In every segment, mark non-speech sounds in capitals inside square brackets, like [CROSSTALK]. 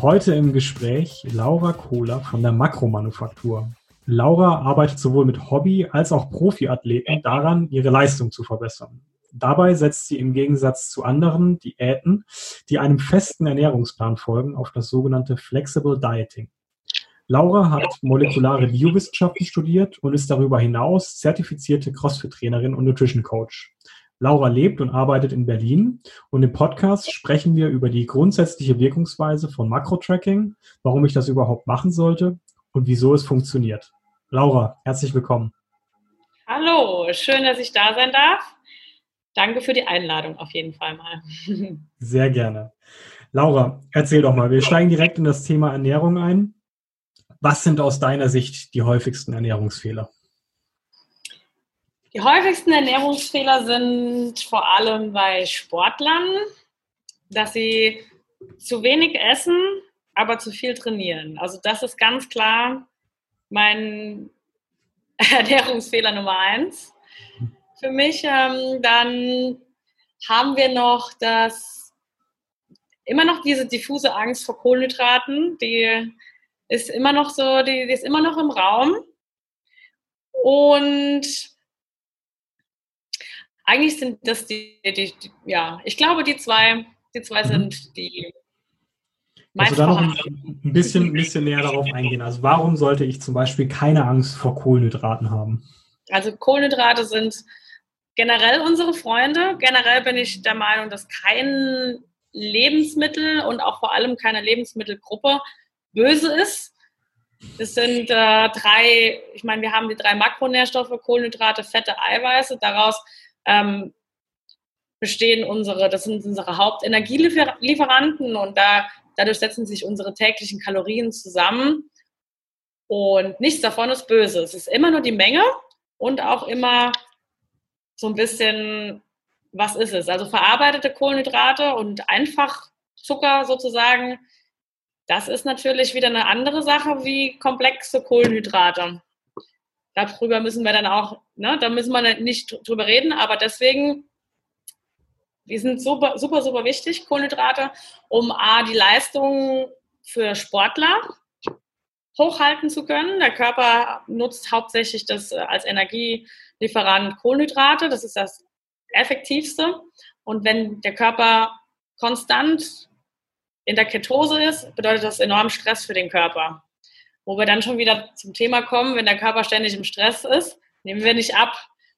Heute im Gespräch Laura Kohler von der Makromanufaktur. Laura arbeitet sowohl mit Hobby- als auch Profiathleten daran, ihre Leistung zu verbessern. Dabei setzt sie im Gegensatz zu anderen Diäten, die einem festen Ernährungsplan folgen, auf das sogenannte Flexible Dieting. Laura hat molekulare Biowissenschaften studiert und ist darüber hinaus zertifizierte CrossFit-Trainerin und Nutrition Coach. Laura lebt und arbeitet in Berlin und im Podcast sprechen wir über die grundsätzliche Wirkungsweise von Makro-Tracking, warum ich das überhaupt machen sollte und wieso es funktioniert. Laura, herzlich willkommen. Hallo, schön, dass ich da sein darf. Danke für die Einladung auf jeden Fall mal. [LAUGHS] Sehr gerne. Laura, erzähl doch mal, wir steigen direkt in das Thema Ernährung ein. Was sind aus deiner Sicht die häufigsten Ernährungsfehler? Die häufigsten Ernährungsfehler sind vor allem bei Sportlern, dass sie zu wenig essen, aber zu viel trainieren. Also das ist ganz klar mein [LAUGHS] Ernährungsfehler Nummer eins für mich. Ähm, dann haben wir noch das immer noch diese diffuse Angst vor Kohlenhydraten, die ist immer noch so, die, die ist immer noch im Raum. Und eigentlich sind das die, die, die, ja, ich glaube, die zwei, die zwei mhm. sind die also da noch ein, bisschen, ein bisschen näher darauf eingehen. Also warum sollte ich zum Beispiel keine Angst vor Kohlenhydraten haben? Also Kohlenhydrate sind generell unsere Freunde. Generell bin ich der Meinung, dass kein Lebensmittel und auch vor allem keine Lebensmittelgruppe böse ist. Es sind äh, drei, ich meine, wir haben die drei Makronährstoffe, Kohlenhydrate, Fette, Eiweiße. Daraus ähm, bestehen unsere, das sind unsere Hauptenergielieferanten und da, dadurch setzen sich unsere täglichen Kalorien zusammen. Und nichts davon ist böse. Es ist immer nur die Menge und auch immer so ein bisschen, was ist es? Also verarbeitete Kohlenhydrate und einfach Zucker sozusagen, das ist natürlich wieder eine andere Sache wie komplexe Kohlenhydrate darüber müssen wir dann auch, ne, da müssen wir nicht drüber reden, aber deswegen, die sind super, super, super wichtig, Kohlenhydrate, um A, die Leistung für Sportler hochhalten zu können. Der Körper nutzt hauptsächlich das äh, als Energielieferant Kohlenhydrate, das ist das effektivste. Und wenn der Körper konstant in der Ketose ist, bedeutet das enorm Stress für den Körper. Wo wir dann schon wieder zum Thema kommen, wenn der Körper ständig im Stress ist, nehmen wir nicht ab.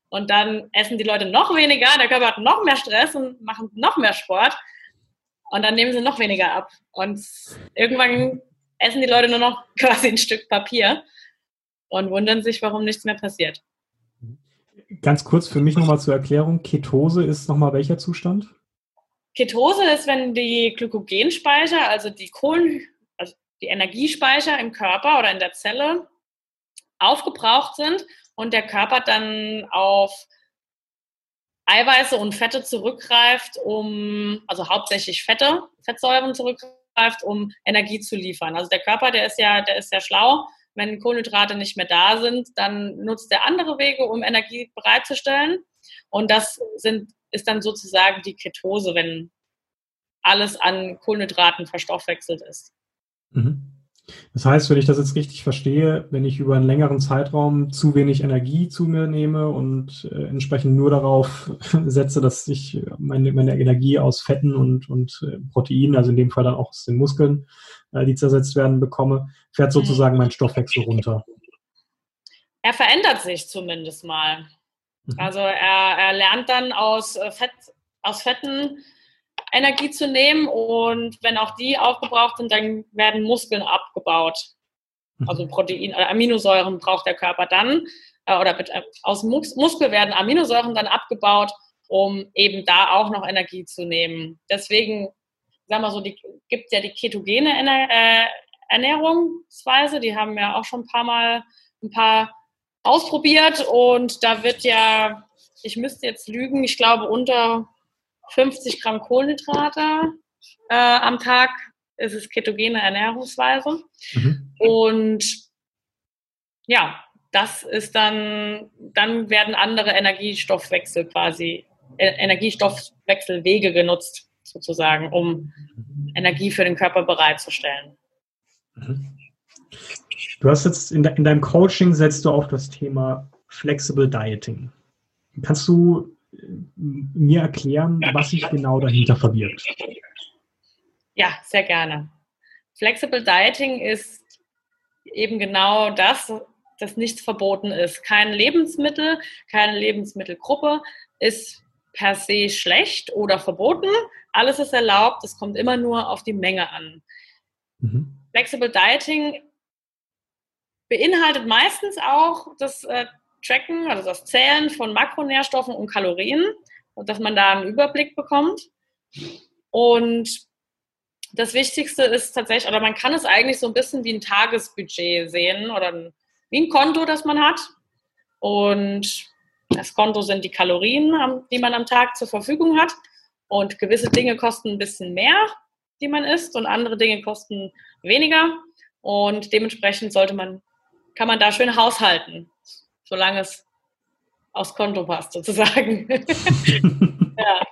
Und dann essen die Leute noch weniger, der Körper hat noch mehr Stress und machen noch mehr Sport. Und dann nehmen sie noch weniger ab. Und irgendwann essen die Leute nur noch [LAUGHS] quasi ein Stück Papier und wundern sich, warum nichts mehr passiert. Ganz kurz für mich nochmal zur Erklärung. Ketose ist nochmal welcher Zustand? Ketose ist, wenn die Glykogenspeicher, also die Kohlen, die Energiespeicher im Körper oder in der Zelle aufgebraucht sind und der Körper dann auf Eiweiße und Fette zurückgreift, um, also hauptsächlich Fette, Fettsäuren zurückgreift, um Energie zu liefern. Also der Körper, der ist ja, der ist ja schlau. Wenn Kohlenhydrate nicht mehr da sind, dann nutzt er andere Wege, um Energie bereitzustellen. Und das sind, ist dann sozusagen die Ketose, wenn alles an Kohlenhydraten verstoffwechselt ist. Mhm. Das heißt, wenn ich das jetzt richtig verstehe, wenn ich über einen längeren Zeitraum zu wenig Energie zu mir nehme und äh, entsprechend nur darauf [LAUGHS] setze, dass ich meine, meine Energie aus Fetten und, und äh, Proteinen, also in dem Fall dann auch aus den Muskeln, äh, die zersetzt werden, bekomme, fährt sozusagen mein Stoffwechsel runter. Er verändert sich zumindest mal. Mhm. Also er, er lernt dann aus, äh, Fett, aus Fetten Energie zu nehmen und wenn auch die aufgebraucht sind, dann werden Muskeln abgebaut. Mhm. Also Protein, oder äh, Aminosäuren braucht der Körper dann äh, oder mit, äh, aus Mus Muskel werden Aminosäuren dann abgebaut, um eben da auch noch Energie zu nehmen. Deswegen, sagen wir so, die, gibt ja die ketogene Ener äh, Ernährungsweise. Die haben ja auch schon ein paar Mal ein paar ausprobiert und da wird ja, ich müsste jetzt lügen, ich glaube unter 50 Gramm Kohlenhydrate äh, am Tag ist es ketogene Ernährungsweise. Mhm. Und ja, das ist dann, dann werden andere Energiestoffwechsel quasi, äh, Energiestoffwechselwege genutzt, sozusagen, um Energie für den Körper bereitzustellen. Mhm. Du hast jetzt in, de, in deinem Coaching setzt du auf das Thema Flexible Dieting. Kannst du mir erklären, was sich genau dahinter verbirgt? Ja, sehr gerne. Flexible Dieting ist eben genau das, dass nichts verboten ist. Kein Lebensmittel, keine Lebensmittelgruppe ist per se schlecht oder verboten. Alles ist erlaubt, es kommt immer nur auf die Menge an. Mhm. Flexible Dieting beinhaltet meistens auch das äh, Tracken, also das Zählen von Makronährstoffen und Kalorien dass man da einen Überblick bekommt. Und das Wichtigste ist tatsächlich, oder man kann es eigentlich so ein bisschen wie ein Tagesbudget sehen oder wie ein Konto, das man hat. Und das Konto sind die Kalorien, die man am Tag zur Verfügung hat. Und gewisse Dinge kosten ein bisschen mehr, die man isst, und andere Dinge kosten weniger. Und dementsprechend sollte man kann man da schön haushalten, solange es aufs Konto passt, sozusagen. [LAUGHS] ja.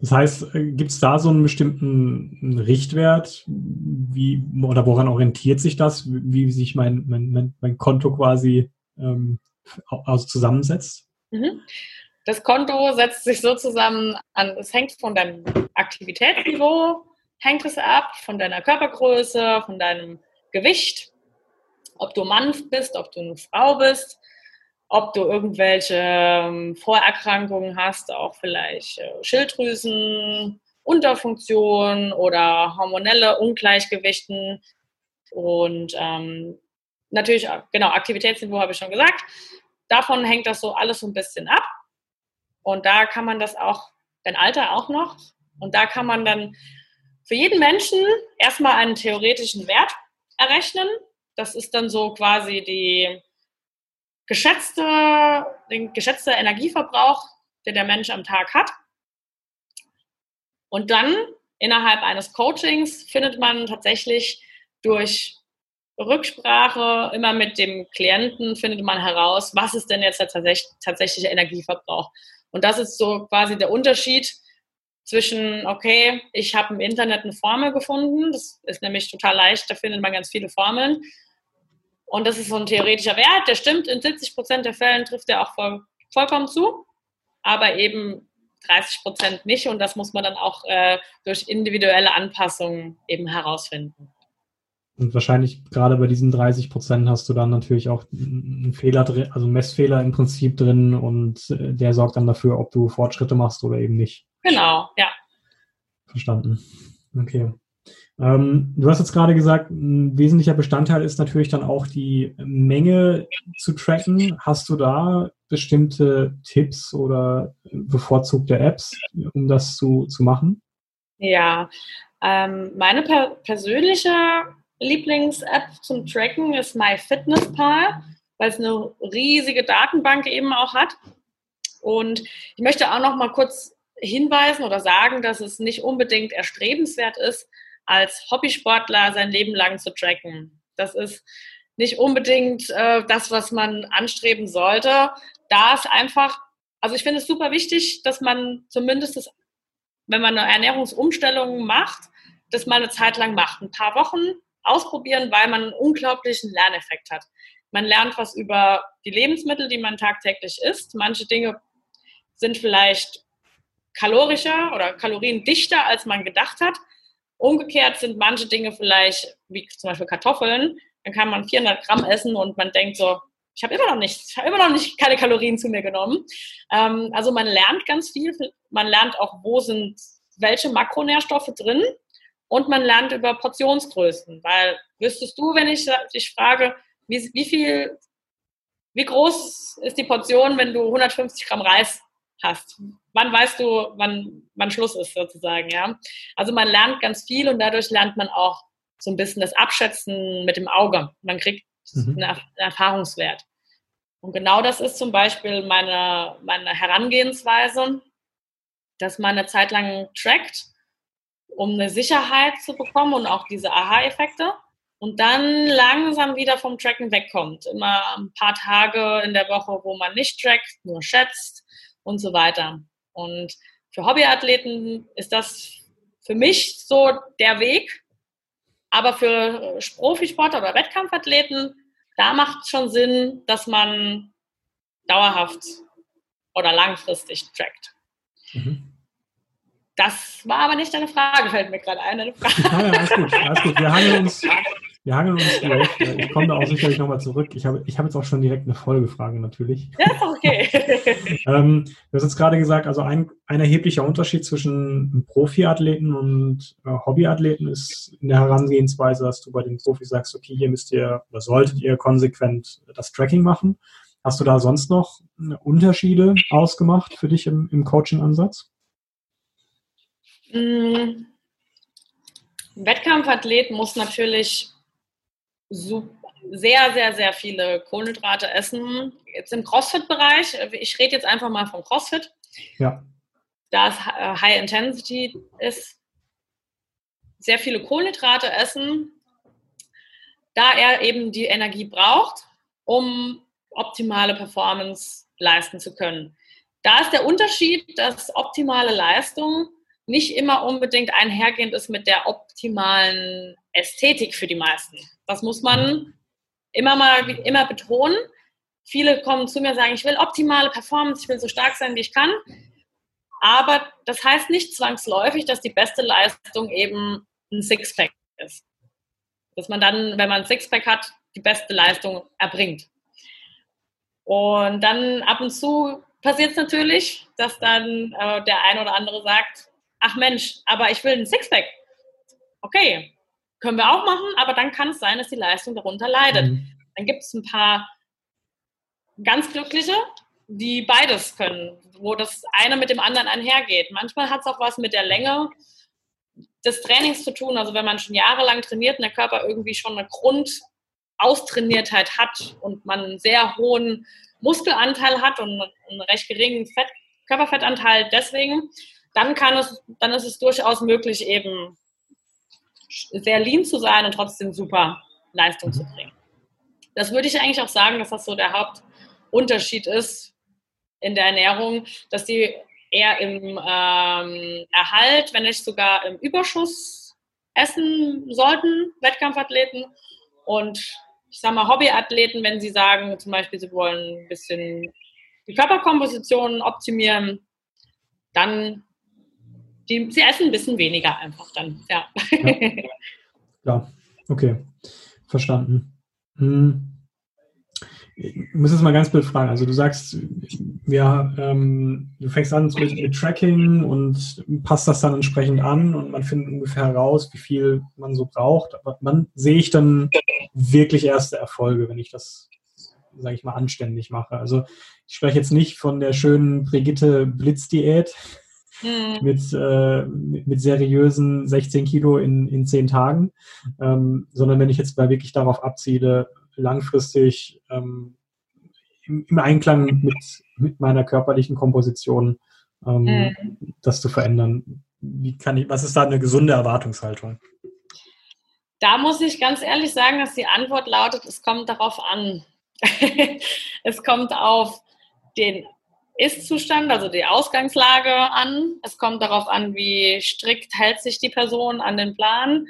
Das heißt, äh, gibt es da so einen bestimmten Richtwert? Wie, oder woran orientiert sich das, wie sich mein, mein, mein Konto quasi ähm, also zusammensetzt? Mhm. Das Konto setzt sich so zusammen an, es hängt von deinem Aktivitätsniveau, hängt es ab, von deiner Körpergröße, von deinem Gewicht ob du Mann bist, ob du eine Frau bist, ob du irgendwelche ähm, Vorerkrankungen hast, auch vielleicht äh, Schilddrüsen, Unterfunktion oder hormonelle Ungleichgewichten und ähm, natürlich, äh, genau, Aktivitätsniveau habe ich schon gesagt. Davon hängt das so alles so ein bisschen ab. Und da kann man das auch, dein Alter auch noch. Und da kann man dann für jeden Menschen erstmal einen theoretischen Wert errechnen das ist dann so quasi die geschätzte, den geschätzte Energieverbrauch, den der Mensch am Tag hat. Und dann innerhalb eines Coachings findet man tatsächlich durch Rücksprache immer mit dem Klienten findet man heraus, was ist denn jetzt der tatsächliche Energieverbrauch. Und das ist so quasi der Unterschied zwischen, okay, ich habe im Internet eine Formel gefunden, das ist nämlich total leicht, da findet man ganz viele Formeln. Und das ist so ein theoretischer Wert, der stimmt, in 70 Prozent der Fällen trifft er auch voll, vollkommen zu, aber eben 30 Prozent nicht und das muss man dann auch äh, durch individuelle Anpassungen eben herausfinden. Und wahrscheinlich gerade bei diesen 30 Prozent hast du dann natürlich auch einen Fehler drin, also einen Messfehler im Prinzip drin und äh, der sorgt dann dafür, ob du Fortschritte machst oder eben nicht. Genau, ja. Verstanden. Okay. Ähm, du hast jetzt gerade gesagt, ein wesentlicher Bestandteil ist natürlich dann auch die Menge zu tracken. Hast du da bestimmte Tipps oder bevorzugte Apps, um das zu, zu machen? Ja, ähm, meine per persönliche Lieblings-App zum Tracken ist MyFitnessPal, weil es eine riesige Datenbank eben auch hat. Und ich möchte auch noch mal kurz hinweisen oder sagen, dass es nicht unbedingt erstrebenswert ist, als Hobbysportler sein Leben lang zu tracken. Das ist nicht unbedingt äh, das, was man anstreben sollte. Da ist einfach, also ich finde es super wichtig, dass man zumindest, das, wenn man eine Ernährungsumstellung macht, das mal eine Zeit lang macht. Ein paar Wochen ausprobieren, weil man einen unglaublichen Lerneffekt hat. Man lernt was über die Lebensmittel, die man tagtäglich isst. Manche Dinge sind vielleicht kalorischer oder kaloriendichter, als man gedacht hat. Umgekehrt sind manche Dinge vielleicht, wie zum Beispiel Kartoffeln, dann kann man 400 Gramm essen und man denkt so, ich habe immer noch nicht, ich habe immer noch nicht keine Kalorien zu mir genommen. Ähm, also man lernt ganz viel, man lernt auch, wo sind welche Makronährstoffe drin und man lernt über Portionsgrößen, weil wüsstest du, wenn ich dich frage, wie, wie viel, wie groß ist die Portion, wenn du 150 Gramm Reis hast. Wann weißt du, wann, wann Schluss ist sozusagen, ja? Also man lernt ganz viel und dadurch lernt man auch so ein bisschen das Abschätzen mit dem Auge. Man kriegt mhm. einen Erfahrungswert. Und genau das ist zum Beispiel meine, meine Herangehensweise, dass man eine Zeit lang trackt, um eine Sicherheit zu bekommen und auch diese Aha-Effekte und dann langsam wieder vom Tracken wegkommt. Immer ein paar Tage in der Woche, wo man nicht trackt, nur schätzt und so weiter. Und für Hobbyathleten ist das für mich so der Weg. Aber für Profisportler oder Wettkampfathleten, da macht es schon Sinn, dass man dauerhaft oder langfristig trackt. Mhm. Das war aber nicht deine Frage, fällt mir gerade ein. Eine Frage. Ja, alles gut, [LAUGHS] alles gut. Wir hangeln uns, wir hangeln uns durch. [LAUGHS] Ich komme da auch sicherlich nochmal zurück. Ich habe ich hab jetzt auch schon direkt eine Folgefrage natürlich. Ja, okay. [LAUGHS] ähm, du hast jetzt gerade gesagt, also ein, ein erheblicher Unterschied zwischen Profiathleten und äh, Hobbyathleten ist in der Herangehensweise, dass du bei den Profis sagst, okay, hier müsst ihr oder solltet ihr konsequent das Tracking machen. Hast du da sonst noch Unterschiede ausgemacht für dich im, im Coaching-Ansatz? Ein Wettkampfathlet muss natürlich sehr, sehr, sehr viele Kohlenhydrate essen. Jetzt im CrossFit-Bereich, ich rede jetzt einfach mal vom CrossFit. Ja. Da es äh, High Intensity ist, sehr viele Kohlenhydrate essen, da er eben die Energie braucht, um optimale Performance leisten zu können. Da ist der Unterschied, dass optimale Leistung nicht immer unbedingt einhergehend ist mit der optimalen Ästhetik für die meisten. Das muss man immer mal immer betonen. Viele kommen zu mir und sagen, ich will optimale Performance, ich will so stark sein, wie ich kann. Aber das heißt nicht zwangsläufig, dass die beste Leistung eben ein Sixpack ist. Dass man dann, wenn man ein Sixpack hat, die beste Leistung erbringt. Und dann ab und zu passiert es natürlich, dass dann äh, der ein oder andere sagt, ach Mensch, aber ich will ein Sixpack. Okay, können wir auch machen, aber dann kann es sein, dass die Leistung darunter leidet. Mhm. Dann gibt es ein paar ganz Glückliche, die beides können, wo das eine mit dem anderen einhergeht. Manchmal hat es auch was mit der Länge des Trainings zu tun. Also wenn man schon jahrelang trainiert und der Körper irgendwie schon eine Grundaustrainiertheit hat und man einen sehr hohen Muskelanteil hat und einen recht geringen Fett, Körperfettanteil deswegen, dann kann es, dann ist es durchaus möglich, eben sehr lean zu sein und trotzdem super Leistung zu bringen. Das würde ich eigentlich auch sagen, dass das so der Hauptunterschied ist in der Ernährung, dass die eher im ähm, Erhalt, wenn nicht sogar im Überschuss essen sollten, Wettkampfathleten. Und ich sage mal Hobbyathleten, wenn sie sagen, zum Beispiel, sie wollen ein bisschen die Körperkomposition optimieren, dann die, sie essen ein bisschen weniger einfach dann, ja. ja. Klar, okay, verstanden. Hm. Ich muss jetzt mal ganz blöd fragen. Also du sagst, ja, ähm, du fängst an mit, mit, Tracking und passt das dann entsprechend an und man findet ungefähr heraus, wie viel man so braucht. Aber wann sehe ich dann wirklich erste Erfolge, wenn ich das, sage ich mal, anständig mache? Also ich spreche jetzt nicht von der schönen Brigitte Blitzdiät, mhm. mit, äh, mit, seriösen 16 Kilo in, in 10 Tagen, ähm, sondern wenn ich jetzt mal wirklich darauf abziele, langfristig ähm, im, im, Einklang mit, mit meiner körperlichen Komposition ähm, mhm. das zu verändern. Wie kann ich, was ist da eine gesunde Erwartungshaltung? Da muss ich ganz ehrlich sagen, dass die Antwort lautet, es kommt darauf an. [LAUGHS] es kommt auf den ist-Zustand, also die Ausgangslage an. Es kommt darauf an, wie strikt hält sich die Person an den Plan.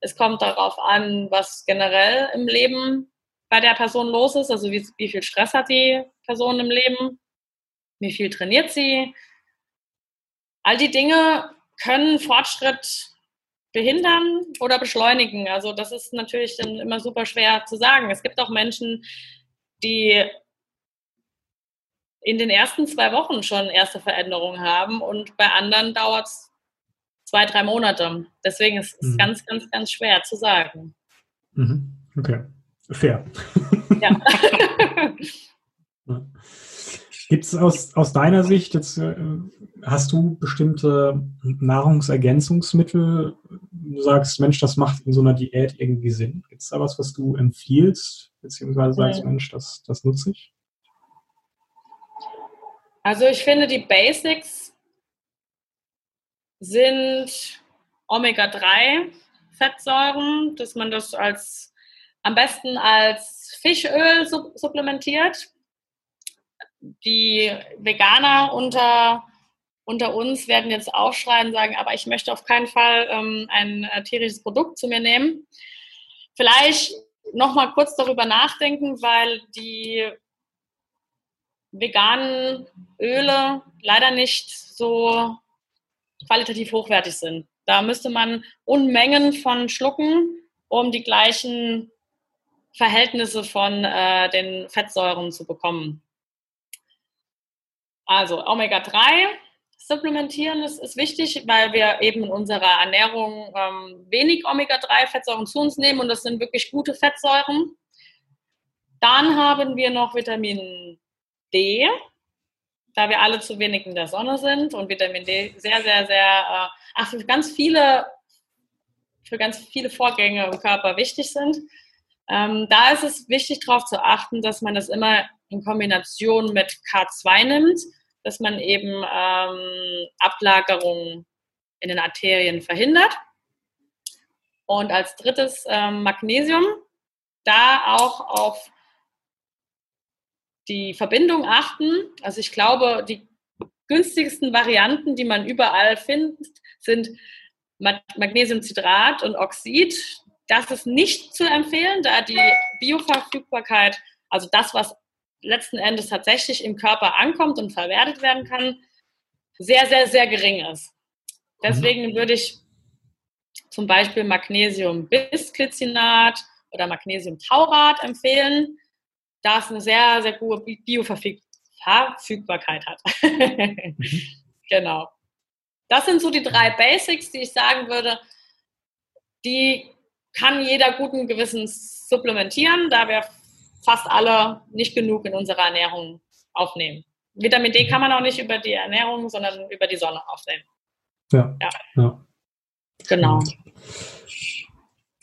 Es kommt darauf an, was generell im Leben bei der Person los ist, also wie, wie viel Stress hat die Person im Leben, wie viel trainiert sie. All die Dinge können Fortschritt behindern oder beschleunigen. Also das ist natürlich dann immer super schwer zu sagen. Es gibt auch Menschen, die in den ersten zwei Wochen schon erste Veränderungen haben und bei anderen dauert es zwei, drei Monate. Deswegen ist es mhm. ganz, ganz, ganz schwer zu sagen. Mhm. Okay, fair. Ja. [LAUGHS] Gibt es aus, aus deiner Sicht, jetzt äh, hast du bestimmte Nahrungsergänzungsmittel, du sagst, Mensch, das macht in so einer Diät irgendwie Sinn? Gibt es da was, was du empfiehlst, beziehungsweise sagst. Mensch, das, das nutze ich? Also ich finde, die Basics sind Omega-3-Fettsäuren, dass man das als am besten als Fischöl supplementiert. Die Veganer unter, unter uns werden jetzt aufschreien und sagen, aber ich möchte auf keinen Fall ähm, ein äh, tierisches Produkt zu mir nehmen. Vielleicht noch mal kurz darüber nachdenken, weil die veganen Öle leider nicht so qualitativ hochwertig sind. Da müsste man Unmengen von schlucken, um die gleichen Verhältnisse von äh, den Fettsäuren zu bekommen. Also Omega-3 supplementieren ist, ist, wichtig, weil wir eben in unserer Ernährung ähm, wenig Omega-3-Fettsäuren zu uns nehmen und das sind wirklich gute Fettsäuren. Dann haben wir noch Vitamin Da wir alle zu wenig in der Sonne sind und Vitamin D sehr, sehr, sehr, äh, ach, für ganz viele, für ganz viele Vorgänge im Körper wichtig sind. Ähm, da ist es wichtig, darauf zu achten, dass man das immer in Kombination mit K2 nimmt, dass man eben ähm, Ablagerungen in den Arterien verhindert. Und als drittes ähm, Magnesium, da auch auf die Verbindung achten. Also ich glaube, die günstigsten Varianten, die man überall findet, sind Magnesiumcitrat und Oxid. Das ist nicht zu empfehlen, da die Bioverfügbarkeit, also das, was letzten Endes tatsächlich im Körper ankommt und verwertet werden kann, sehr, sehr, sehr gering ist. Deswegen mhm. würde ich zum Beispiel Magnesium-Bisglycinat oder Magnesium-Taurat empfehlen da es eine sehr, sehr gute Bioverfügbarkeit hat. mhm. [LAUGHS] Genau. Das sind so die drei Basics, die ich sagen würde, die kann jeder guten Gewissens supplementieren, da wir fast alle nicht genug in unserer Ernährung aufnehmen. Vitamin D kann man auch nicht über die Ernährung, sondern über die Sonne aufnehmen. Ja. ja. ja. Genau.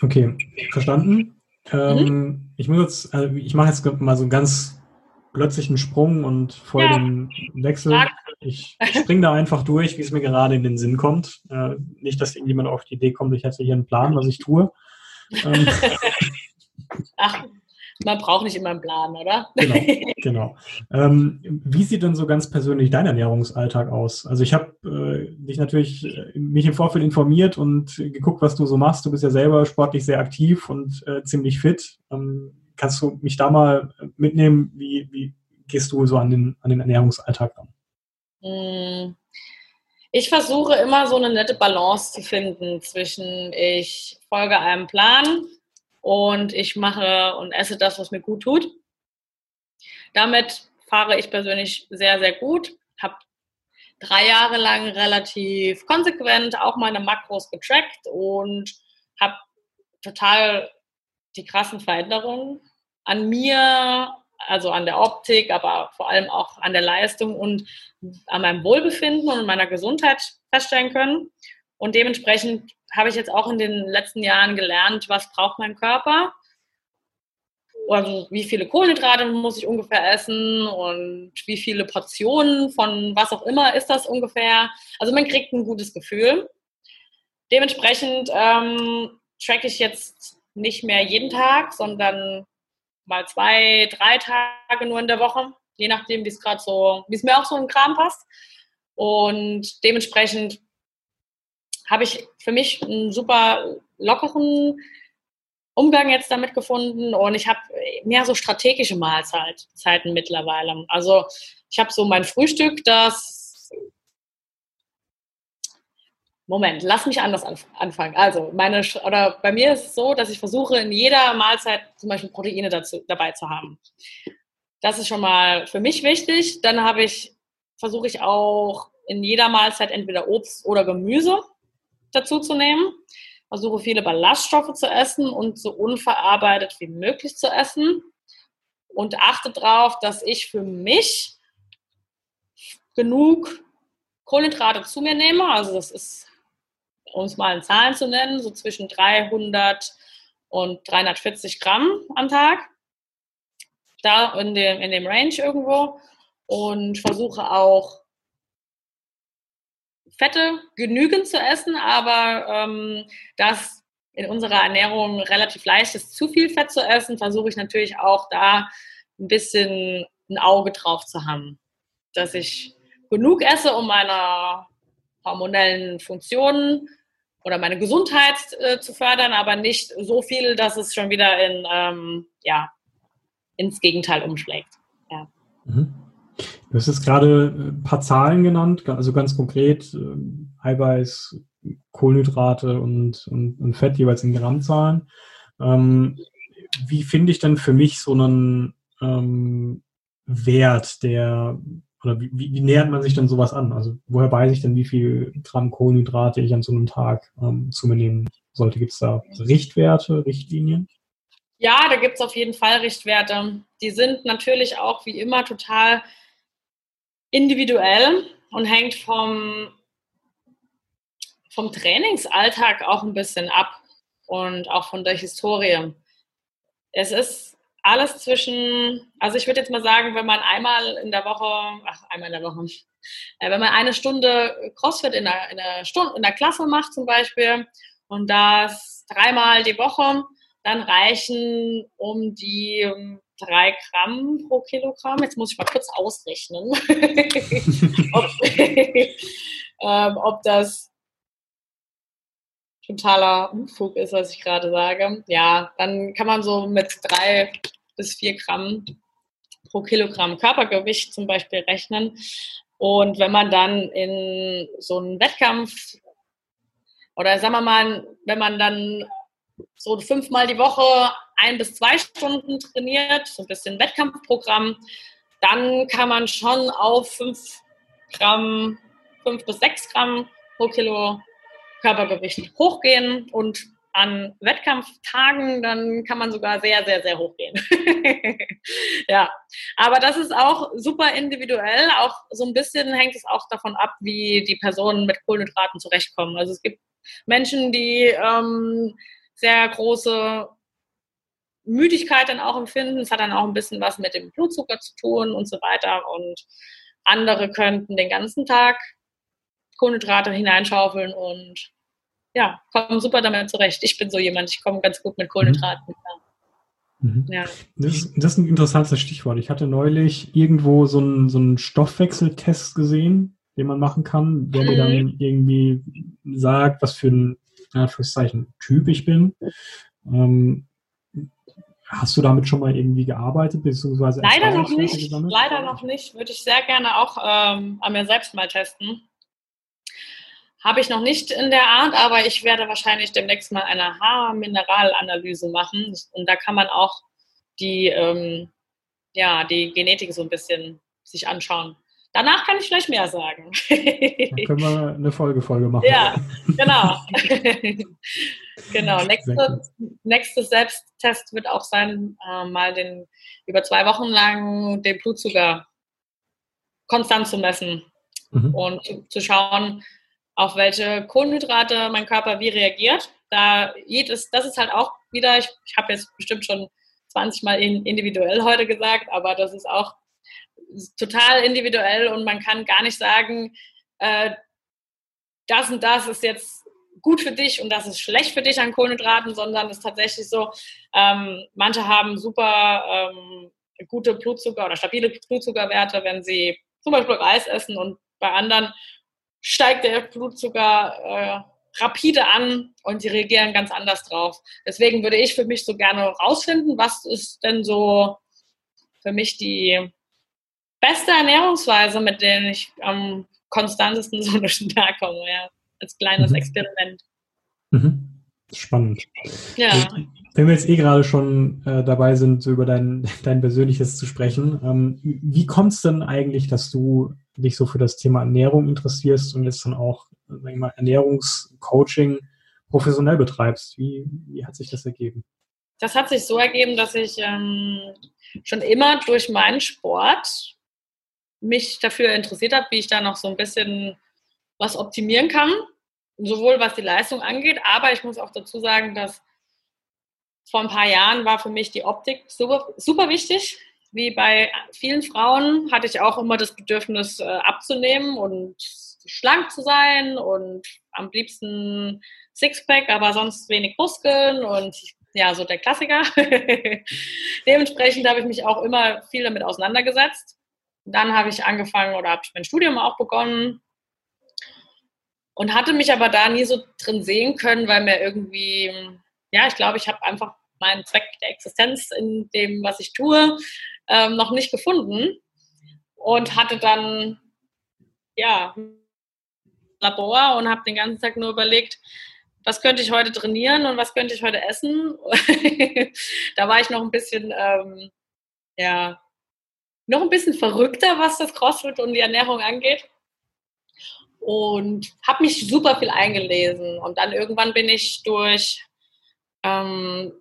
Okay, verstanden. Ähm, mhm. Ich muss jetzt, also ich mache jetzt mal so einen ganz plötzlichen Sprung und voll ja. den Wechsel. Ich springe da einfach durch, wie es mir gerade in den Sinn kommt. Äh, nicht, dass irgendjemand auf die Idee kommt, ich hätte hier einen Plan, was ich tue. Ähm, [LAUGHS] Ach, man braucht nicht immer einen Plan, oder? Genau, [LAUGHS] genau. Ähm, wie sieht denn so ganz persönlich dein Ernährungsalltag aus? Also ich habe äh, dich natürlich äh, mich im Vorfeld informiert und geguckt, was du so machst. Du bist ja selber sportlich sehr aktiv und äh, ziemlich fit. Ähm, kannst du mich da mal mitnehmen? Wie, wie gehst du so an den, an den Ernährungsalltag an? Hm. Ich versuche immer so eine nette Balance zu finden zwischen ich folge einem Plan, und ich mache und esse das, was mir gut tut. Damit fahre ich persönlich sehr, sehr gut. Habe drei Jahre lang relativ konsequent auch meine Makros getrackt und habe total die krassen Veränderungen an mir, also an der Optik, aber vor allem auch an der Leistung und an meinem Wohlbefinden und meiner Gesundheit feststellen können. Und dementsprechend habe ich jetzt auch in den letzten Jahren gelernt, was braucht mein Körper. Also wie viele Kohlenhydrate muss ich ungefähr essen und wie viele Portionen von was auch immer ist das ungefähr. Also man kriegt ein gutes Gefühl. Dementsprechend ähm, track ich jetzt nicht mehr jeden Tag, sondern mal zwei, drei Tage nur in der Woche, je nachdem, wie es gerade so, wie es mir auch so im Kram passt. Und dementsprechend habe ich für mich einen super lockeren Umgang jetzt damit gefunden und ich habe mehr so strategische Mahlzeiten mittlerweile. Also ich habe so mein Frühstück, das Moment, lass mich anders anfangen. Also meine oder bei mir ist es so, dass ich versuche in jeder Mahlzeit zum Beispiel Proteine dazu, dabei zu haben. Das ist schon mal für mich wichtig. Dann habe ich versuche ich auch in jeder Mahlzeit entweder Obst oder Gemüse dazu zu nehmen. Versuche viele Ballaststoffe zu essen und so unverarbeitet wie möglich zu essen. Und achte darauf, dass ich für mich genug Kohlenhydrate zu mir nehme. Also das ist um es mal in Zahlen zu nennen, so zwischen 300 und 340 Gramm am Tag. Da in dem, in dem Range irgendwo. Und versuche auch Fette genügend zu essen, aber ähm, das in unserer Ernährung relativ leicht ist, zu viel Fett zu essen, versuche ich natürlich auch da ein bisschen ein Auge drauf zu haben, dass ich genug esse, um meine hormonellen Funktionen oder meine Gesundheit äh, zu fördern, aber nicht so viel, dass es schon wieder in, ähm, ja, ins Gegenteil umschlägt. Ja. Mhm. Du hast jetzt gerade ein paar Zahlen genannt, also ganz konkret äh, Eiweiß, Kohlenhydrate und, und, und, Fett jeweils in Grammzahlen. Ähm, wie finde ich denn für mich so einen ähm, Wert, der oder wie, wie, nähert man sich denn sowas an? Also woher weiß ich denn, wie viel Gramm Kohlenhydrate ich an so einem Tag ähm, zu mir nehmen sollte? Gibt es da Richtwerte, Richtlinien? Ja, da gibt es auf jeden Fall Richtwerte. Die sind natürlich auch wie immer total individuell und hängt vom, vom Trainingsalltag auch ein bisschen ab und auch von der Historie. Es ist alles zwischen, also ich würde jetzt mal sagen, wenn man einmal in der Woche, ach, einmal in der Woche, äh, wenn man eine Stunde CrossFit in der, in der, Stunde, in der Klasse macht zum Beispiel und das dreimal die Woche, dann reichen um die drei Gramm pro Kilogramm. Jetzt muss ich mal kurz ausrechnen, [LAUGHS] ob, ähm, ob das totaler Unfug ist, was ich gerade sage. Ja, dann kann man so mit drei bis vier Gramm pro Kilogramm Körpergewicht zum Beispiel rechnen. Und wenn man dann in so einen Wettkampf oder sagen wir mal, wenn man dann so fünfmal die Woche ein bis zwei Stunden trainiert, so ein bisschen Wettkampfprogramm, dann kann man schon auf fünf Gramm, fünf bis sechs Gramm pro Kilo Körpergewicht hochgehen und an Wettkampftagen, dann kann man sogar sehr, sehr, sehr hoch gehen. [LAUGHS] ja, aber das ist auch super individuell. Auch so ein bisschen hängt es auch davon ab, wie die Personen mit Kohlenhydraten zurechtkommen. Also es gibt Menschen, die ähm, sehr große Müdigkeit dann auch empfinden. Es hat dann auch ein bisschen was mit dem Blutzucker zu tun und so weiter. Und andere könnten den ganzen Tag Kohlenhydrate hineinschaufeln und ja, kommen super damit zurecht. Ich bin so jemand, ich komme ganz gut mit Kohlenhydraten. Mhm. Ja. Das, ist, das ist ein interessantes Stichwort. Ich hatte neulich irgendwo so einen, so einen Stoffwechseltest gesehen, den man machen kann, der mhm. mir dann mhm. irgendwie sagt, was für ein Anführungszeichen Typ ich bin. Ähm, hast du damit schon mal irgendwie gearbeitet, beziehungsweise leider noch nicht. Leider noch nicht. Würde ich sehr gerne auch ähm, an mir selbst mal testen. Habe ich noch nicht in der Art, aber ich werde wahrscheinlich demnächst mal eine Haarmineralanalyse machen. Und da kann man auch die, ähm, ja, die Genetik so ein bisschen sich anschauen. Danach kann ich vielleicht mehr sagen. Dann können wir eine Folgefolge machen. Ja, genau. [LAUGHS] genau. Nächste, nächstes Selbsttest wird auch sein, äh, mal den über zwei Wochen lang den Blutzucker konstant zu messen mhm. und zu, zu schauen, auf welche Kohlenhydrate mein Körper wie reagiert. Da jedes, das ist halt auch wieder, ich, ich habe jetzt bestimmt schon 20 Mal individuell heute gesagt, aber das ist auch total individuell und man kann gar nicht sagen, äh, das und das ist jetzt gut für dich und das ist schlecht für dich an Kohlenhydraten, sondern es ist tatsächlich so, ähm, manche haben super ähm, gute Blutzucker oder stabile Blutzuckerwerte, wenn sie zum Beispiel Reis essen und bei anderen steigt der Blutzucker äh, rapide an und die reagieren ganz anders drauf. Deswegen würde ich für mich so gerne rausfinden, was ist denn so für mich die beste Ernährungsweise, mit der ich am konstantesten [LAUGHS] so durch den Tag komme, ja. Als kleines mhm. Experiment. Mhm. Spannend. Ja. Wenn wir jetzt eh gerade schon äh, dabei sind, so über dein, [LAUGHS] dein Persönliches zu sprechen, ähm, wie kommt es denn eigentlich, dass du dich so für das Thema Ernährung interessierst und jetzt dann auch, sagen mal, Ernährungscoaching professionell betreibst? Wie, wie hat sich das ergeben? Das hat sich so ergeben, dass ich ähm, schon immer durch meinen Sport mich dafür interessiert habe, wie ich da noch so ein bisschen was optimieren kann sowohl was die Leistung angeht, aber ich muss auch dazu sagen, dass vor ein paar Jahren war für mich die Optik super, super wichtig. Wie bei vielen Frauen hatte ich auch immer das Bedürfnis äh, abzunehmen und schlank zu sein und am liebsten Sixpack, aber sonst wenig Muskeln und ja, so der Klassiker. [LAUGHS] Dementsprechend habe ich mich auch immer viel damit auseinandergesetzt. Dann habe ich angefangen oder habe ich mein Studium auch begonnen und hatte mich aber da nie so drin sehen können, weil mir irgendwie, ja, ich glaube, ich habe einfach meinen Zweck der Existenz in dem, was ich tue, ähm, noch nicht gefunden und hatte dann, ja, Labor und habe den ganzen Tag nur überlegt, was könnte ich heute trainieren und was könnte ich heute essen. [LAUGHS] da war ich noch ein bisschen, ähm, ja, noch ein bisschen verrückter, was das CrossFit und die Ernährung angeht. Und habe mich super viel eingelesen. Und dann irgendwann bin ich durch, ähm,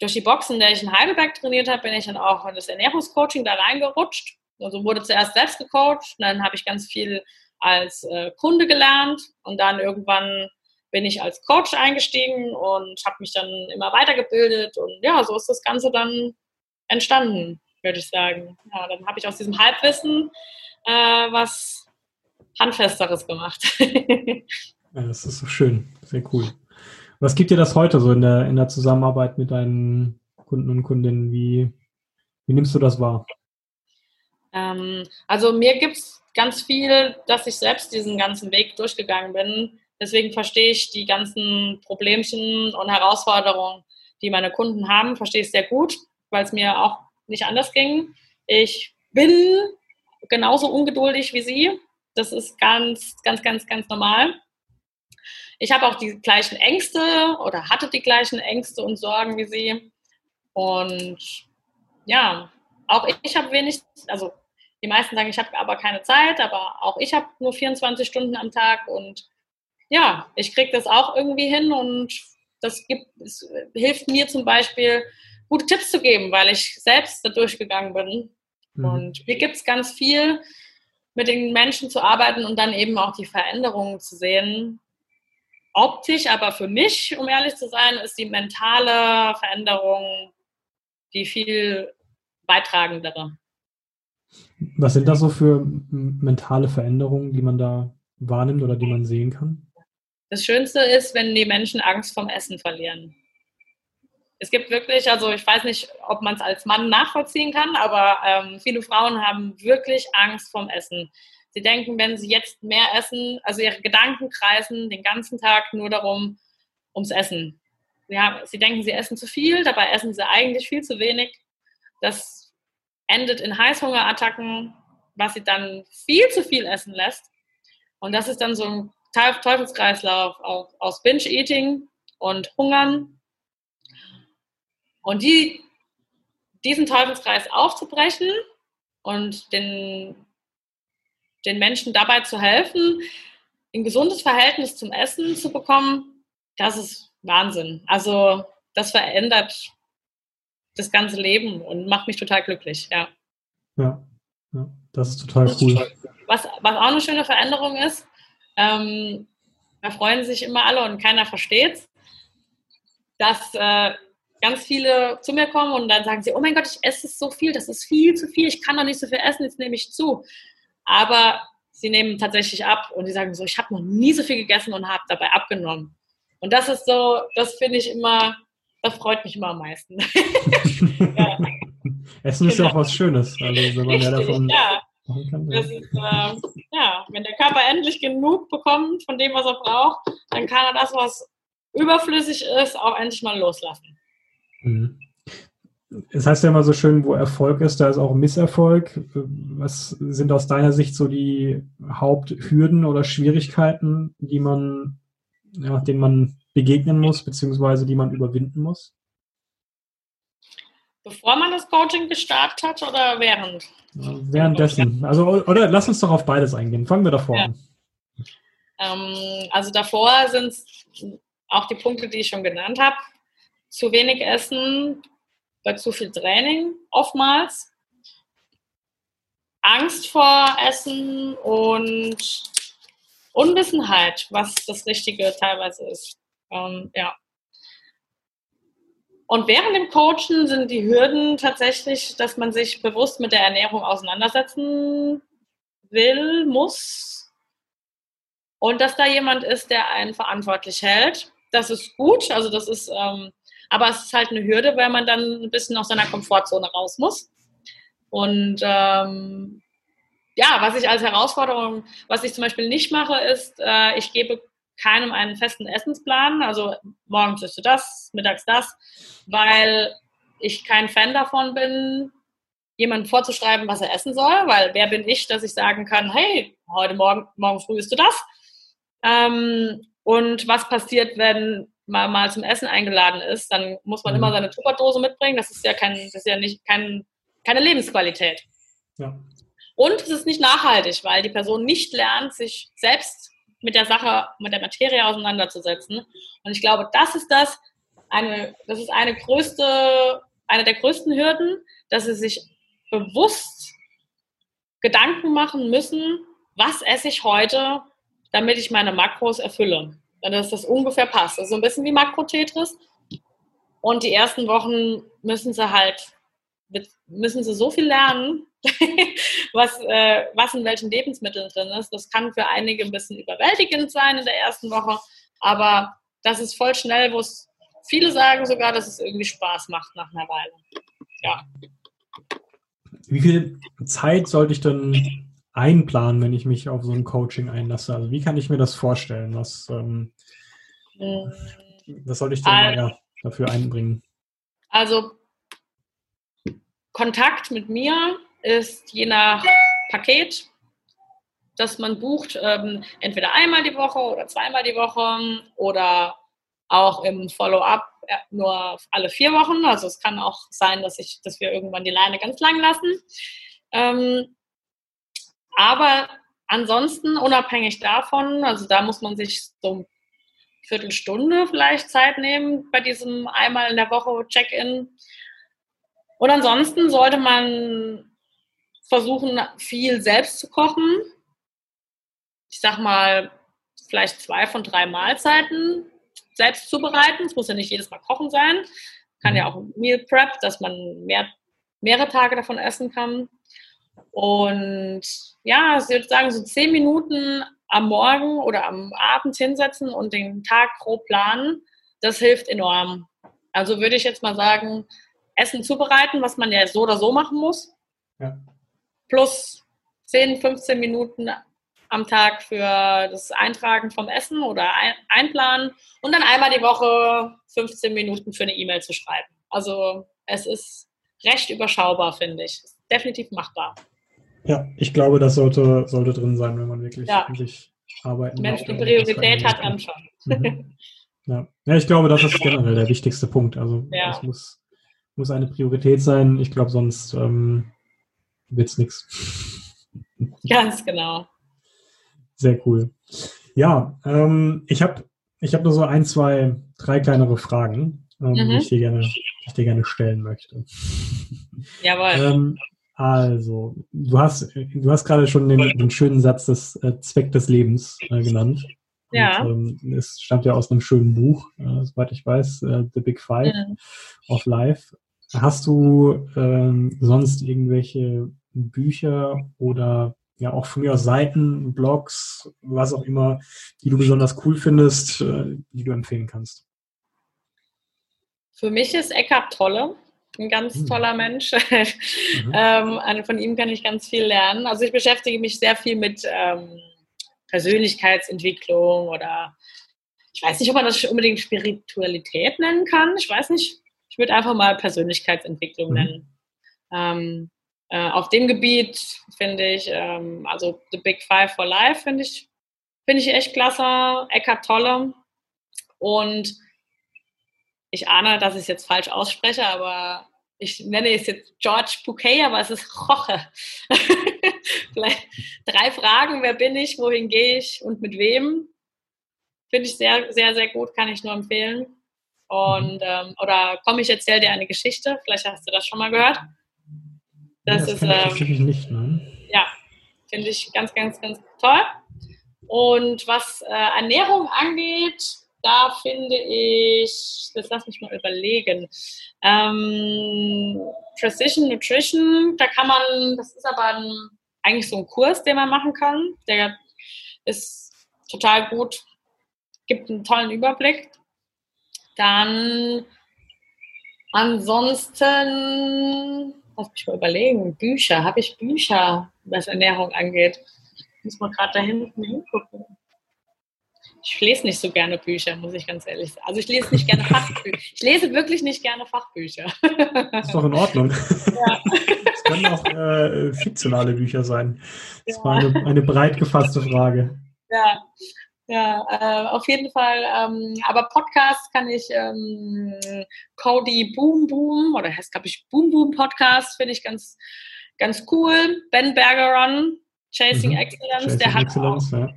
durch die Boxen, in der ich in Heidelberg trainiert habe, bin ich dann auch in das Ernährungscoaching da reingerutscht. Also wurde zuerst selbst gecoacht, dann habe ich ganz viel als äh, Kunde gelernt und dann irgendwann bin ich als Coach eingestiegen und habe mich dann immer weitergebildet und ja, so ist das Ganze dann entstanden, würde ich sagen. Ja, dann habe ich aus diesem Halbwissen äh, was Handfesteres gemacht. [LAUGHS] ja, das ist so schön, sehr cool. Was gibt dir das heute so in der, in der Zusammenarbeit mit deinen Kunden und Kundinnen? Wie, wie nimmst du das wahr? Ähm, also mir gibt es ganz viel, dass ich selbst diesen ganzen Weg durchgegangen bin. Deswegen verstehe ich die ganzen Problemchen und Herausforderungen, die meine Kunden haben, verstehe ich sehr gut, weil es mir auch nicht anders ging. Ich bin genauso ungeduldig wie Sie. Das ist ganz, ganz, ganz, ganz normal. Ich habe auch die gleichen Ängste oder hatte die gleichen Ängste und Sorgen wie Sie. Und ja, auch ich habe wenig, also die meisten sagen, ich habe aber keine Zeit, aber auch ich habe nur 24 Stunden am Tag und ja, ich kriege das auch irgendwie hin und das gibt, hilft mir zum Beispiel, gute Tipps zu geben, weil ich selbst da durchgegangen bin. Mhm. Und mir gibt es ganz viel, mit den Menschen zu arbeiten und dann eben auch die Veränderungen zu sehen. Optisch, aber für mich, um ehrlich zu sein, ist die mentale Veränderung die viel beitragendere. Was sind das so für mentale Veränderungen, die man da wahrnimmt oder die man sehen kann? Das Schönste ist, wenn die Menschen Angst vom Essen verlieren. Es gibt wirklich, also ich weiß nicht, ob man es als Mann nachvollziehen kann, aber ähm, viele Frauen haben wirklich Angst vom Essen. Sie denken, wenn sie jetzt mehr essen, also ihre Gedanken kreisen den ganzen Tag nur darum, ums Essen. Sie, haben, sie denken, sie essen zu viel, dabei essen sie eigentlich viel zu wenig. Das endet in Heißhungerattacken, was sie dann viel zu viel essen lässt. Und das ist dann so ein Teufelskreislauf aus Binge-Eating und Hungern. Und die, diesen Teufelskreis aufzubrechen und den, den Menschen dabei zu helfen, ein gesundes Verhältnis zum Essen zu bekommen, das ist Wahnsinn. Also das verändert das ganze Leben und macht mich total glücklich, ja. Ja, ja das ist total cool. Was, was auch eine schöne Veränderung ist, ähm, da freuen sich immer alle und keiner versteht dass äh, ganz viele zu mir kommen und dann sagen sie, oh mein Gott, ich esse so viel, das ist viel zu viel, ich kann doch nicht so viel essen, jetzt nehme ich zu. Aber sie nehmen tatsächlich ab und sie sagen so, ich habe noch nie so viel gegessen und habe dabei abgenommen. Und das ist so, das finde ich immer das freut mich immer am meisten. [LAUGHS] ja. Essen ist ja auch was Schönes. Also wenn man Richtig, ja davon ja. Kann, ja. Ist, äh, ja, wenn der Körper endlich genug bekommt von dem, was er braucht, dann kann er das, was überflüssig ist, auch endlich mal loslassen. Mhm. Es heißt ja immer so schön, wo Erfolg ist, da ist auch Misserfolg. Was sind aus deiner Sicht so die Haupthürden oder Schwierigkeiten, die man, ja, denen man begegnen muss, beziehungsweise die man überwinden muss? Bevor man das Coaching gestartet hat oder während? Währenddessen. Also, oder lass uns doch auf beides eingehen. Fangen wir davor ja. an. Ähm, also davor sind es auch die Punkte, die ich schon genannt habe. Zu wenig Essen, bei zu viel Training oftmals. Angst vor Essen und Unwissenheit, was das Richtige teilweise ist. Ähm, ja. Und während dem Coachen sind die Hürden tatsächlich, dass man sich bewusst mit der Ernährung auseinandersetzen will, muss. Und dass da jemand ist, der einen verantwortlich hält. Das ist gut. Also das ist, ähm, aber es ist halt eine Hürde, weil man dann ein bisschen aus seiner Komfortzone raus muss. Und ähm, ja, was ich als Herausforderung, was ich zum Beispiel nicht mache, ist, äh, ich gebe keinem einen festen Essensplan. Also morgens isst du das, mittags das, weil ich kein Fan davon bin, jemandem vorzuschreiben, was er essen soll, weil wer bin ich, dass ich sagen kann, hey, heute Morgen, morgen früh isst du das. Ähm, und was passiert, wenn man mal zum Essen eingeladen ist, dann muss man mhm. immer seine Tupperdose mitbringen. Das ist ja kein, das ist ja nicht kein, keine Lebensqualität. Ja. Und es ist nicht nachhaltig, weil die Person nicht lernt, sich selbst mit der Sache, mit der Materie auseinanderzusetzen. Und ich glaube, das ist das, eine, das ist eine größte, eine der größten Hürden, dass sie sich bewusst Gedanken machen müssen, was esse ich heute, damit ich meine Makros erfülle. Dass das ungefähr passt. Ist so ein bisschen wie Makro-Tetris. Und die ersten Wochen müssen sie halt, müssen sie so viel lernen, [LAUGHS] was, äh, was in welchen Lebensmitteln drin ist. Das kann für einige ein bisschen überwältigend sein in der ersten Woche, aber das ist voll schnell, wo es viele sagen sogar, dass es irgendwie Spaß macht nach einer Weile. Ja. Wie viel Zeit sollte ich denn einplanen, wenn ich mich auf so ein Coaching einlasse? Also wie kann ich mir das vorstellen? Was, ähm, hm. was sollte ich denn also, ja, dafür einbringen? Also Kontakt mit mir ist je nach Paket, das man bucht, ähm, entweder einmal die Woche oder zweimal die Woche oder auch im Follow-up äh, nur alle vier Wochen. Also es kann auch sein, dass, ich, dass wir irgendwann die Leine ganz lang lassen. Ähm, aber ansonsten, unabhängig davon, also da muss man sich so eine Viertelstunde vielleicht Zeit nehmen bei diesem einmal in der Woche Check-in. Und ansonsten sollte man versuchen, viel selbst zu kochen. Ich sag mal, vielleicht zwei von drei Mahlzeiten selbst zubereiten. Es muss ja nicht jedes Mal kochen sein. Kann ja mhm. auch Meal Prep, dass man mehr, mehrere Tage davon essen kann. Und ja, ich würde sagen, so zehn Minuten am Morgen oder am Abend hinsetzen und den Tag grob planen, das hilft enorm. Also würde ich jetzt mal sagen, Essen zubereiten, was man ja so oder so machen muss. Ja plus 10, 15 Minuten am Tag für das Eintragen vom Essen oder Einplanen und dann einmal die Woche 15 Minuten für eine E-Mail zu schreiben. Also es ist recht überschaubar, finde ich. Definitiv machbar. Ja, ich glaube, das sollte, sollte drin sein, wenn man wirklich, ja. wirklich arbeiten Mensch, die Priorität hat dann schon. Mhm. Ja. ja, ich glaube, das ist generell der wichtigste Punkt. Also ja. es muss, muss eine Priorität sein. Ich glaube, sonst ähm, wird es nichts. [LAUGHS] Ganz genau. Sehr cool. Ja, ähm, ich habe ich hab nur so ein, zwei, drei kleinere Fragen, ähm, mhm. die, ich dir gerne, ich dir gerne stellen möchte. Jawohl. Ähm, also, du hast, du hast gerade schon den, den schönen Satz des äh, Zweck des Lebens äh, genannt. Ja. Und, ähm, es stammt ja aus einem schönen Buch, äh, soweit ich weiß, äh, The Big Five mhm. of Life. Hast du ähm, sonst irgendwelche Bücher oder ja auch von mir aus Seiten, Blogs, was auch immer, die du besonders cool findest, äh, die du empfehlen kannst? Für mich ist Eckhart Tolle ein ganz hm. toller Mensch. Mhm. [LAUGHS] ähm, von ihm kann ich ganz viel lernen. Also ich beschäftige mich sehr viel mit ähm, Persönlichkeitsentwicklung oder ich weiß nicht, ob man das unbedingt Spiritualität nennen kann. Ich weiß nicht. Ich würde einfach mal Persönlichkeitsentwicklung mhm. nennen. Ähm, äh, auf dem Gebiet finde ich, ähm, also The Big Five for Life finde ich, finde ich echt klasse. Eckhart Tolle. Und ich ahne, dass ich es jetzt falsch ausspreche, aber ich nenne es jetzt George Bouquet, aber es ist Roche. [LAUGHS] Vielleicht drei Fragen, wer bin ich, wohin gehe ich und mit wem? Finde ich sehr, sehr, sehr gut, kann ich nur empfehlen. Und, ähm, oder komm, ich erzähle dir eine Geschichte, vielleicht hast du das schon mal gehört. Das, ja, das ist ähm, nicht, ne? ja, finde ich ganz, ganz, ganz toll. Und was äh, Ernährung angeht, da finde ich, das lass mich mal überlegen, ähm, Precision Nutrition, da kann man, das ist aber ein, eigentlich so ein Kurs, den man machen kann. Der ist total gut, gibt einen tollen Überblick. Dann ansonsten, lass mich mal überlegen, Bücher, habe ich Bücher, was Ernährung angeht? Muss man gerade da hinten hingucken. Ich lese nicht so gerne Bücher, muss ich ganz ehrlich sagen. Also ich lese nicht gerne Fachbücher. Ich lese wirklich nicht gerne Fachbücher. Das ist doch in Ordnung. [LAUGHS] Ja. Das können auch äh, fiktionale Bücher sein. Das ja. war eine, eine breit gefasste Frage. Ja, ja, äh, auf jeden Fall. Ähm, aber Podcast kann ich ähm, Cody Boom Boom oder heißt glaube ich Boom Boom Podcast finde ich ganz ganz cool. Ben Bergeron Chasing mhm. Excellence, Chasing der hat Excellence, auch, ja.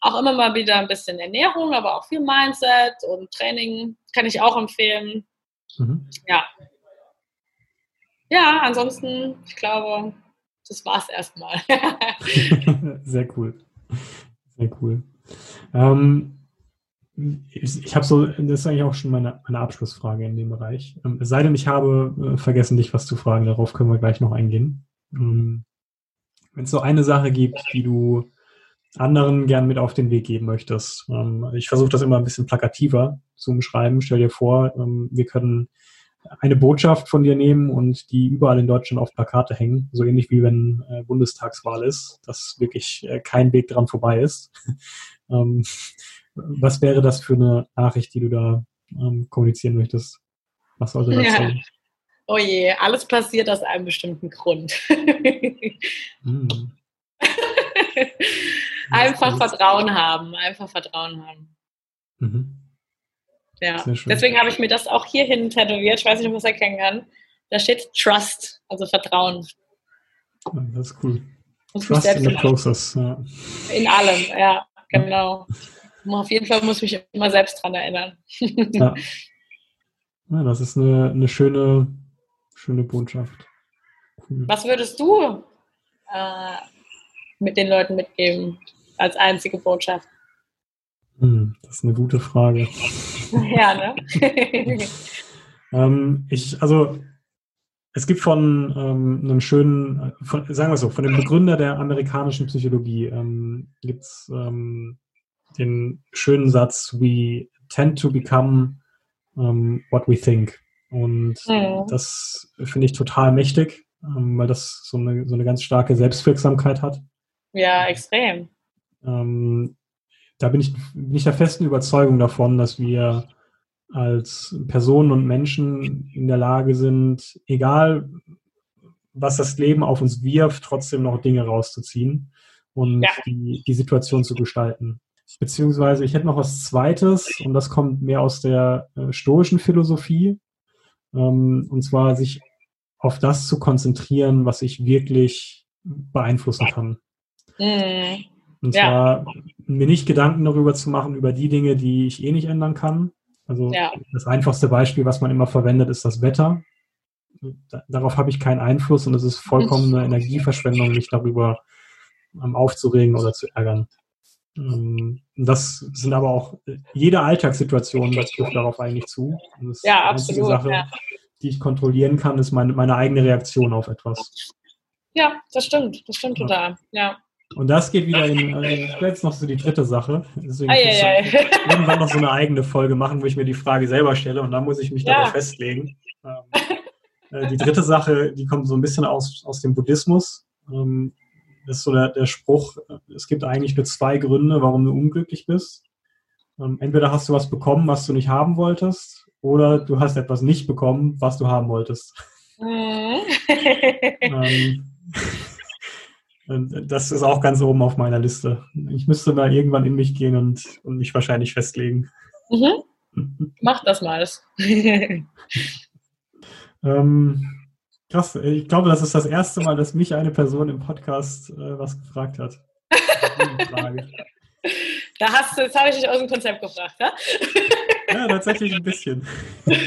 Auch, immer mal wieder ein bisschen Ernährung, aber auch viel Mindset und Training kann ich auch empfehlen. Mhm. Ja. Ja, ansonsten, ich glaube, das war es erstmal. [LAUGHS] Sehr cool. Sehr cool. Ähm, ich, ich habe so, das ist eigentlich auch schon meine, meine Abschlussfrage in dem Bereich. Ähm, es sei denn, ich habe äh, vergessen, dich was zu fragen, darauf können wir gleich noch eingehen. Ähm, Wenn es so eine Sache gibt, die du anderen gern mit auf den Weg geben möchtest. Ähm, ich versuche das immer ein bisschen plakativer zu umschreiben. Stell dir vor, ähm, wir können eine Botschaft von dir nehmen und die überall in Deutschland auf Plakate hängen, so ähnlich wie wenn äh, Bundestagswahl ist, dass wirklich äh, kein Weg dran vorbei ist. [LAUGHS] ähm, was wäre das für eine Nachricht, die du da kommunizieren möchtest? Was sollte das ja. sein? Oh je, alles passiert aus einem bestimmten Grund. mm. [LAUGHS] einfach Vertrauen haben, einfach Vertrauen haben. Mhm. Ja, deswegen habe ich mir das auch hierhin tätowiert. Ich weiß nicht, ob man es erkennen kann. Da steht Trust, also Vertrauen. Das ist cool. Muss Trust in the process. Ja. In allem, ja, genau. Auf jeden Fall muss ich mich immer selbst dran erinnern. ja. ja. das ist eine, eine schöne, schöne Botschaft. Cool. Was würdest du äh, mit den Leuten mitgeben als einzige Botschaft? Hm, das ist eine gute Frage. [LAUGHS] Ja, ne? [LAUGHS] ähm, ich, also es gibt von ähm, einem schönen, von, sagen wir so, von dem Begründer der amerikanischen Psychologie ähm, gibt es ähm, den schönen Satz, we tend to become um, what we think. Und mhm. das finde ich total mächtig, ähm, weil das so eine, so eine ganz starke Selbstwirksamkeit hat. Ja, extrem. Ähm, da bin ich, bin ich der festen Überzeugung davon, dass wir als Personen und Menschen in der Lage sind, egal was das Leben auf uns wirft, trotzdem noch Dinge rauszuziehen und ja. die, die Situation zu gestalten. Beziehungsweise ich hätte noch was Zweites und das kommt mehr aus der äh, stoischen Philosophie. Ähm, und zwar sich auf das zu konzentrieren, was ich wirklich beeinflussen kann. Mhm. Und ja. zwar mir nicht Gedanken darüber zu machen, über die Dinge, die ich eh nicht ändern kann. Also ja. das einfachste Beispiel, was man immer verwendet, ist das Wetter. Darauf habe ich keinen Einfluss und es ist vollkommene Energieverschwendung, mich darüber aufzuregen oder zu ärgern. Ähm, das sind aber auch, jede Alltagssituation trifft darauf eigentlich zu. das ja, absolut. Sache, ja. die ich kontrollieren kann, ist meine, meine eigene Reaktion auf etwas. Ja, das stimmt. Das stimmt total. Ja. Und das geht wieder in, äh, jetzt noch so die dritte Sache. Deswegen ei, ei. [LAUGHS] irgendwann noch so eine eigene Folge machen, wo ich mir die Frage selber stelle und dann muss ich mich ja. darauf festlegen. Ähm, äh, die dritte Sache, die kommt so ein bisschen aus, aus dem Buddhismus. Ähm, das ist so der, der Spruch, es gibt eigentlich nur zwei Gründe, warum du unglücklich bist. Ähm, entweder hast du was bekommen, was du nicht haben wolltest, oder du hast etwas nicht bekommen, was du haben wolltest. Mhm. ähm, [LAUGHS] das ist auch ganz oben auf meiner Liste. Ich müsste mal irgendwann in mich gehen und, und mich wahrscheinlich festlegen. Mhm. [LAUGHS] Mach das mal. [LAUGHS] ähm, krass, ich glaube, das ist das erste Mal, dass mich eine Person im Podcast äh, was gefragt hat. [LAUGHS] Da hast du, jetzt habe ich dich aus dem Konzept gebracht, ja? ja, tatsächlich ein bisschen. Bin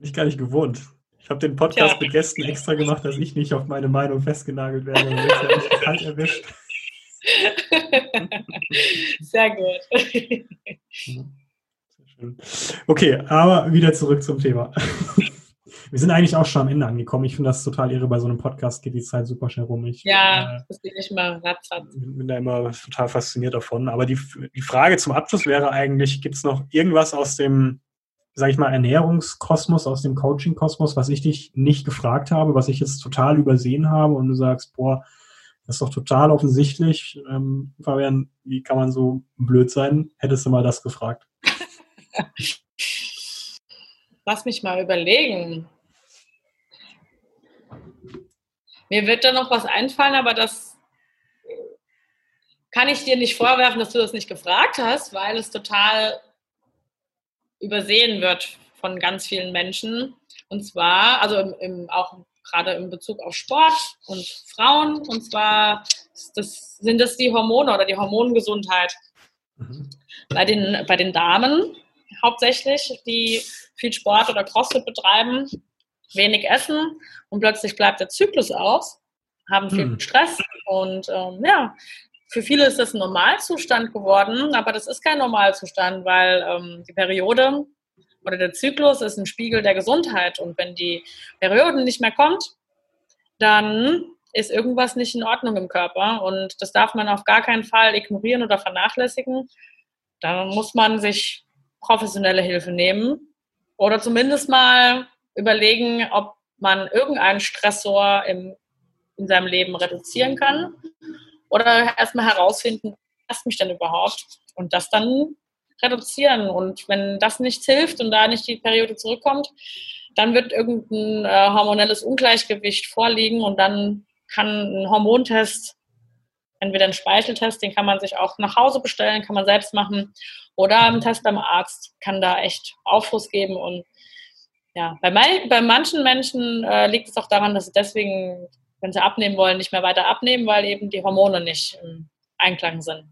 ich gar nicht gewohnt. Ich habe den Podcast ja. mit Gästen extra gemacht, dass ich nicht auf meine Meinung festgenagelt werde. Und jetzt habe ich kalt erwischt. [LAUGHS] Sehr gut. Sehr schön. Okay, aber wieder zurück zum Thema. Wir sind eigentlich auch schon am Ende angekommen. Ich finde das total irre. Bei so einem Podcast geht die Zeit super schnell rum. Ich, ja, äh, das geht nicht mal ratzfatz. bin da immer total fasziniert davon. Aber die, die Frage zum Abschluss wäre eigentlich, gibt es noch irgendwas aus dem, sage ich mal, Ernährungskosmos, aus dem Coaching-Kosmos, was ich dich nicht gefragt habe, was ich jetzt total übersehen habe und du sagst, boah, das ist doch total offensichtlich. Ähm, Fabian, wie kann man so blöd sein? Hättest du mal das gefragt? Lass mich mal überlegen. Mir wird da noch was einfallen, aber das kann ich dir nicht vorwerfen, dass du das nicht gefragt hast, weil es total übersehen wird von ganz vielen Menschen. Und zwar, also im, im, auch gerade in Bezug auf Sport und Frauen. Und zwar das, sind das die Hormone oder die Hormongesundheit. Mhm. Bei, den, bei den Damen hauptsächlich, die viel Sport oder CrossFit betreiben, wenig essen und plötzlich bleibt der Zyklus aus, haben viel mhm. Stress und ähm, ja, für viele ist das ein Normalzustand geworden, aber das ist kein Normalzustand, weil ähm, die Periode oder der Zyklus ist ein Spiegel der Gesundheit. Und wenn die Periode nicht mehr kommt, dann ist irgendwas nicht in Ordnung im Körper. Und das darf man auf gar keinen Fall ignorieren oder vernachlässigen. Da muss man sich professionelle Hilfe nehmen oder zumindest mal überlegen, ob man irgendeinen Stressor im, in seinem Leben reduzieren kann oder erstmal herausfinden, was mich denn überhaupt? Und das dann reduzieren. Und wenn das nichts hilft und da nicht die Periode zurückkommt, dann wird irgendein äh, hormonelles Ungleichgewicht vorliegen und dann kann ein Hormontest, entweder ein Speicheltest, den kann man sich auch nach Hause bestellen, kann man selbst machen, oder ein Test beim Arzt kann da echt Aufschluss geben. Und ja, bei, mein, bei manchen Menschen äh, liegt es auch daran, dass sie deswegen, wenn sie abnehmen wollen, nicht mehr weiter abnehmen, weil eben die Hormone nicht im Einklang sind.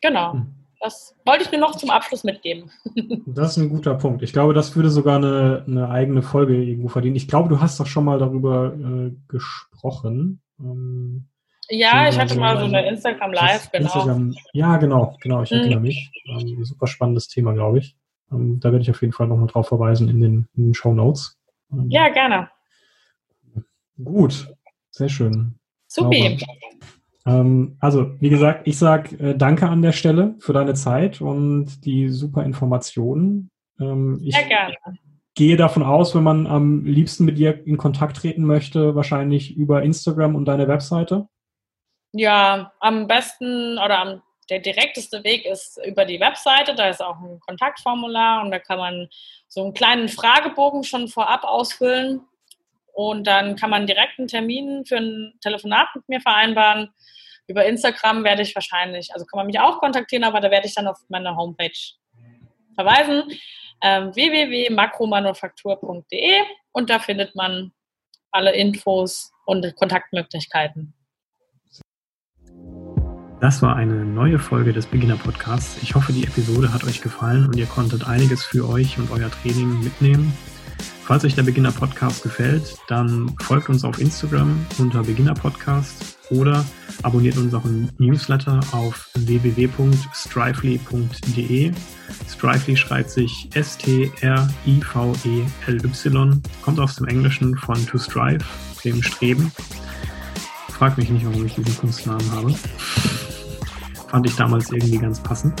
Genau. Hm. Das wollte ich mir noch zum Abschluss mitgeben. [LAUGHS] Das ist ein guter Punkt. Ich glaube, das würde sogar eine, eine eigene Folge irgendwo verdienen. Ich glaube, du hast doch schon mal darüber äh, gesprochen. Ähm, ja, ich hatte mal so eine Instagram Live, genau. Instagram, ja, genau, genau, ich erinnere mhm. mich. Ähm, super spannendes Thema, glaube ich. Ähm, da werde ich auf jeden Fall nochmal drauf verweisen in den, in den Show Notes. Ähm, ja, gerne. Gut, sehr schön. Supi. Ähm, also, wie gesagt, ich sage äh, danke an der Stelle für deine Zeit und die super Informationen. Ähm, ich sehr gerne. gehe davon aus, wenn man am liebsten mit dir in Kontakt treten möchte, wahrscheinlich über Instagram und deine Webseite. Ja, am besten oder am der direkteste Weg ist über die Webseite. Da ist auch ein Kontaktformular und da kann man so einen kleinen Fragebogen schon vorab ausfüllen. Und dann kann man direkt einen Termin für ein Telefonat mit mir vereinbaren. Über Instagram werde ich wahrscheinlich, also kann man mich auch kontaktieren, aber da werde ich dann auf meine Homepage verweisen. Ähm, www.makromanufaktur.de und da findet man alle Infos und Kontaktmöglichkeiten. Das war eine neue Folge des Beginner Podcasts. Ich hoffe, die Episode hat euch gefallen und ihr konntet einiges für euch und euer Training mitnehmen. Falls euch der Beginner Podcast gefällt, dann folgt uns auf Instagram unter Beginner Podcast oder abonniert unseren Newsletter auf www.strively.de. Strively schreibt sich S-T-R-I-V-E-L-Y, kommt aus dem Englischen von to strive, dem Streben. Frag mich nicht, warum ich diesen Kunstnamen habe. Fand ich damals irgendwie ganz passend.